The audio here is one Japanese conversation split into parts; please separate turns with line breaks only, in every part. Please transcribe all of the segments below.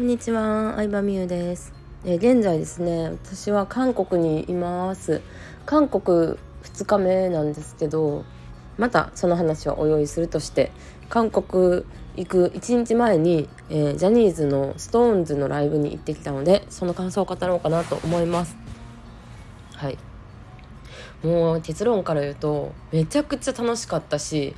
こんにちは、相葉美優です。え現在ですね、私は韓国にいます。韓国2日目なんですけど、またその話はお用意するとして、韓国行く1日前に、えー、ジャニーズの SixTONES のライブに行ってきたので、その感想を語ろうかなと思います。はい。もう結論から言うと、めちゃくちゃ楽しかったし、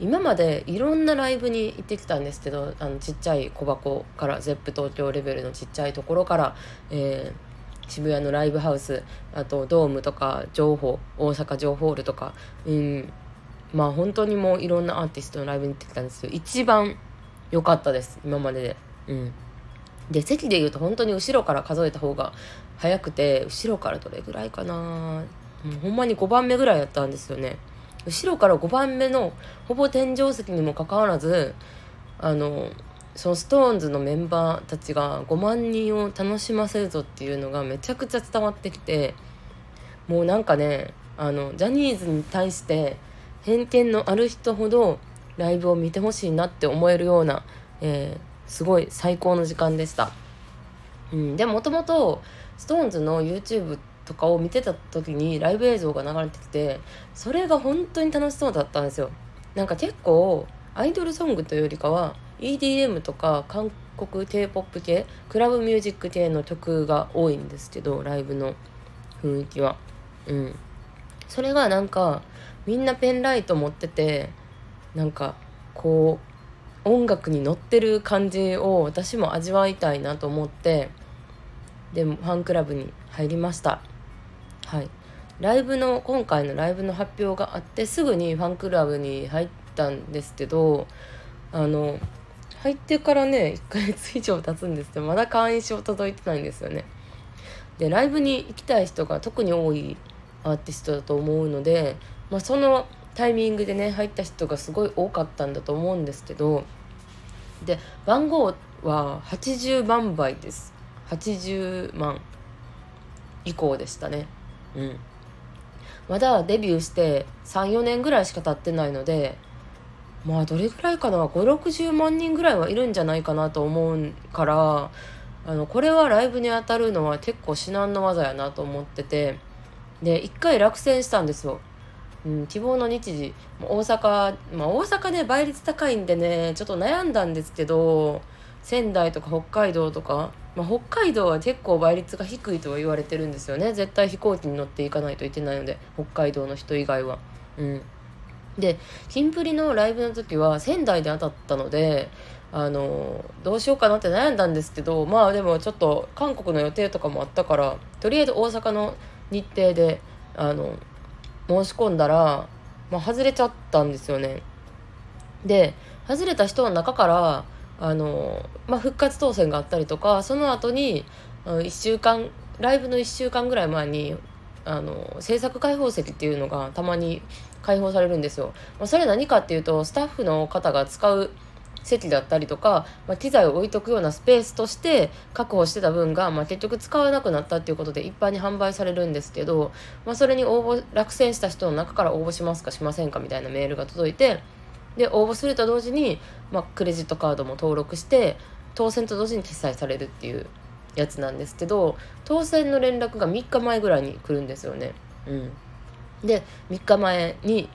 今までいろんなライブに行ってきたんですけどあのちっちゃい小箱から ZEP 東京レベルのちっちゃいところから、えー、渋谷のライブハウスあとドームとか情報大阪城ホールとか、うん、まあ本当にもういろんなアーティストのライブに行ってきたんですけど一番良かったです今までで。うんで席でいうと本当に後ろから数えた方が早くて後ろからどれぐらいかなもうほんまに5番目ぐらいやったんですよね後ろから5番目のほぼ天井席にもかかわらずあのその SixTONES のメンバーたちが5万人を楽しませるぞっていうのがめちゃくちゃ伝わってきてもうなんかねあのジャニーズに対して偏見のある人ほどライブを見てほしいなって思えるような、えー、すごい最高の時間でした。うん、でもともと SixTONES の YouTube ってとかを見てた時にライブ映像が流れてきてそれが本当に楽しそうだったんですよ。なんか結構アイドルソングというよりかは EDM とか韓国 K-POP 系クラブミュージック系の曲が多いんですけどライブの雰囲気は。うん。それがなんかみんなペンライト持っててなんかこう音楽に乗ってる感じを私も味わいたいなと思ってでもファンクラブに入りました。はい。ライブの今回のライブの発表があってすぐにファンクラブに入ったんですけどあの入ってからね1ヶ月以上経つんですけどまだ会員証届いてないんですよね。でライブに行きたい人が特に多いアーティストだと思うので、まあ、そのタイミングでね入った人がすごい多かったんだと思うんですけどで番号は80万倍です。80万以降でしたね。うん。まだデビューして34年ぐらいしか経ってないのでまあどれぐらいかな。560万人ぐらいはいるんじゃないかなと思うからあのこれはライブに当たるのは結構至難の技やなと思っててで一回落選したんですよ。うん、希望の日時。大阪まあ大阪ね倍率高いんでねちょっと悩んだんですけど仙台とか北海道とかまあ、北海道は結構倍率が低いとは言われてるんですよね絶対飛行機に乗っていかないといけないので北海道の人以外は。うん、でキンプリのライブの時は仙台で当たったのであのどうしようかなって悩んだんですけどまあでもちょっと韓国の予定とかもあったからとりあえず大阪の日程であの申し込んだら、まあ、外れちゃったんですよね。で外れた人の中からあの、まあ、復活当選があったりとかその後に1週間ライブの1週間ぐらい前にあの制作開放席っていうのがたまに開放されるんですよ。ま、それ何かっていうとスタッフの方が使う席だったりとか、まあ、機材を置いとくようなスペースとして確保してた分が、まあ、結局使わなくなったっていうことで一般に販売されるんですけど、まあ、それに応募落選した人の中から応募しますかしませんかみたいなメールが届いてで応募すると同時に、まあ、クレジットカードも登録して当選と同時に決済されるっていうやつなんですけど当選の連絡が3日前ぐらいに来るんですよね。うん、で3日前に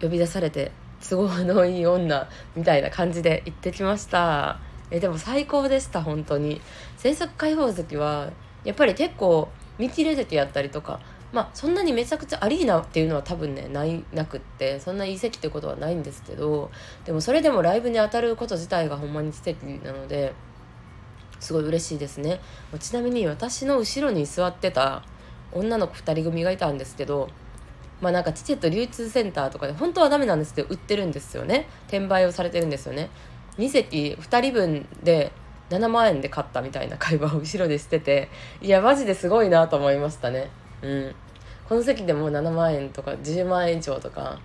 呼び出されて都合のいい女みたいな感じで行ってきました。えでも最高でした本当に。制作開放席はやっぱり結構見切れ席やったりとかまあそんなにめちゃくちゃアリーナっていうのは多分ねないなくってそんないい席ってことはないんですけどでもそれでもライブに当たること自体がほんまに奇跡なのですごい嬉しいですね。ちなみに私の後ろに座ってた女の子2人組がいたんですけどまあなんかチケット流通センターとかで本当はダメなんですけど売ってるんですよね。転売をされてるんですよね。2席2人分で7万円で買ったみたいな会話を後ろでしてていやマジですごいなと思いましたね。うん。この席でも7万円とか10万円以上とか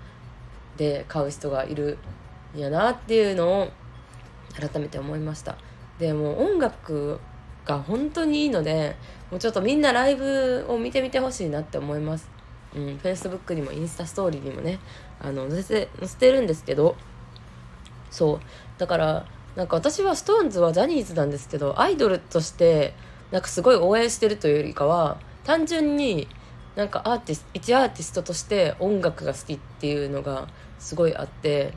で買う人がいるんやなっていうのを改めて思いました。でも音楽が本当にいいのでもうちょっとみんなライブを見てみてほしいなって思います。うん、Facebook にもインスタストーリーにもねあの載せ載せてるんですけど。そう。だからなんか私は SixTONES はジャニーズなんですけどアイドルとしてなんかすごい応援してるというよりかは単純になんかアーティス一アーティストとして音楽が好きっていうのがすごいあって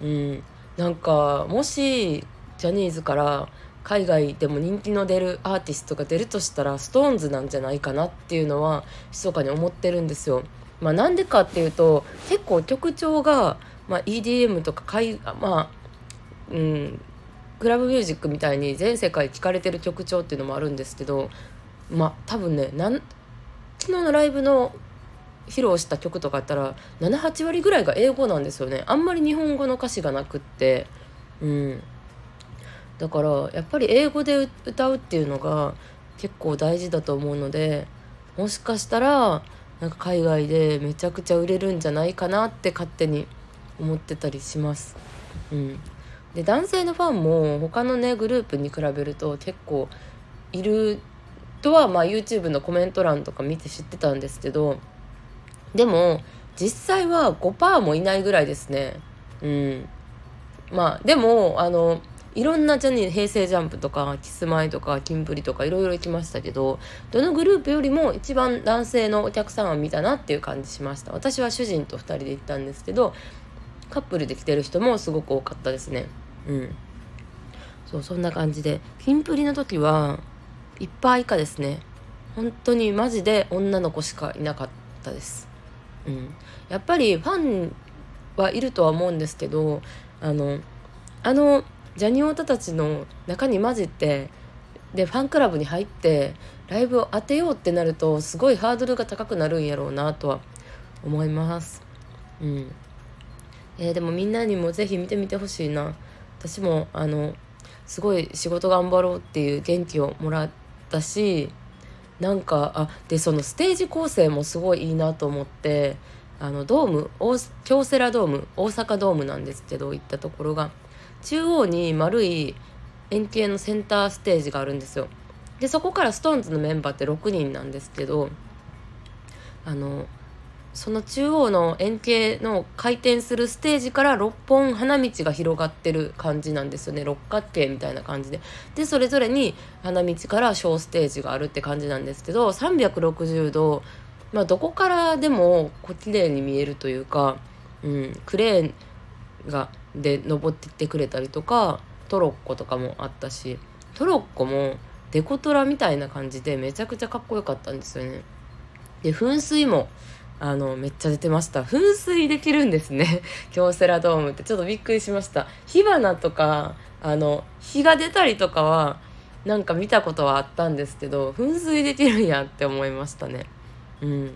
うんなんかもしジャニーズから海外でも人気の出るアーティストが出るとしたら SixTONES なんじゃないかなっていうのは密かに思ってるんですよ。まあ、なんでかっていうと結構曲調が、まあ、EDM とか海まあうんクラブミュージックみたいに全世界聴かれてる曲調っていうのもあるんですけどまあ多分ねなん昨日のライブの披露した曲とかやったら78割ぐらいが英語なんですよね。あんまり日本語の歌詞がなくって。うん。だからやっぱり英語で歌うっていうのが結構大事だと思うのでもしかしたらなんか海外でめちゃくちゃ売れるんじゃないかなって勝手に思ってたりします。うん、で男性のファンも他のねグループに比べると結構いるとはまあ YouTube のコメント欄とか見て知ってたんですけどでも実際は5%もいないぐらいですね。うん、まあでもあのいろんなジャニー平成ジャンプとかキスマイとかキンプリとかいろいろ行きましたけどどのグループよりも一番男性のお客さんは見たなっていう感じしました。私は主人と2人で行ったんですけどカップルで来てる人もすごく多かったですね。うん。そうそんな感じでキンプリの時は1%以下ですね。本当にマジで女の子しかいなかったです。うん。やっぱりファンはいるとは思うんですけどあのあのジャニオタたちの中に混じってでファンクラブに入ってライブを当てようってなるとすごいハードルが高くなるんやろうなとは思います。うん。えー、でもみんなにも是非見てみてほしいな。私もあのすごい仕事頑張ろうっていう元気をもらったしなんかあでそのステージ構成もすごいいいなと思ってあのドーム京セラドーム大阪ドームなんですけど行ったところが中央に丸い円形のセンターステージがあるんですよ。でそこから SixTONES のメンバーって6人なんですけどあのその中央の円形の回転するステージから6本花道が広がってる感じなんですよね六角形みたいな感じででそれぞれに花道から小ステージがあるって感じなんですけど360度、まあ、どこからでもこう綺麗に見えるというか、うん、クレーンがで登ってってくれたりとかトロッコとかもあったしトロッコもデコトラみたいな感じでめちゃくちゃかっこよかったんですよね。で噴水もあのめっちゃ出てました。噴水できるんですね。京セラドームってちょっとびっくりしました。火花とかあの火が出たりとかはなんか見たことはあったんですけど噴水できるんやって思いましたね。うん。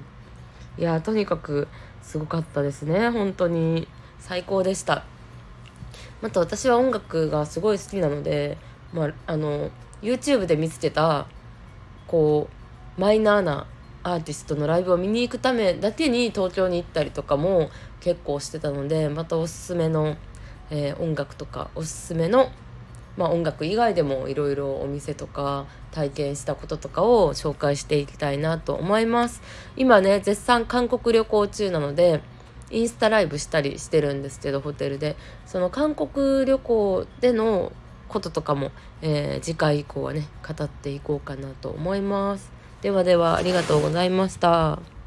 いやとにかくすごかったですね。本当に。最高でした。また私は音楽がすごい好きなので、まあ、あの YouTube で見つけたこうマイナーなアーティストのライブを見に行くためだけに東京に行ったりとかも結構してたのでまたおすすめの、えー、音楽とかおすすめの、まあ、音楽以外でもいろいろお店とか体験したこととかを紹介していきたいなと思います。今ね絶賛韓国旅行中なのでインスタライブしたりしてるんですけどホテルで。その韓国旅行でのこととかも、えー、次回以降はね語っていこうかなと思います。ではではありがとうございました。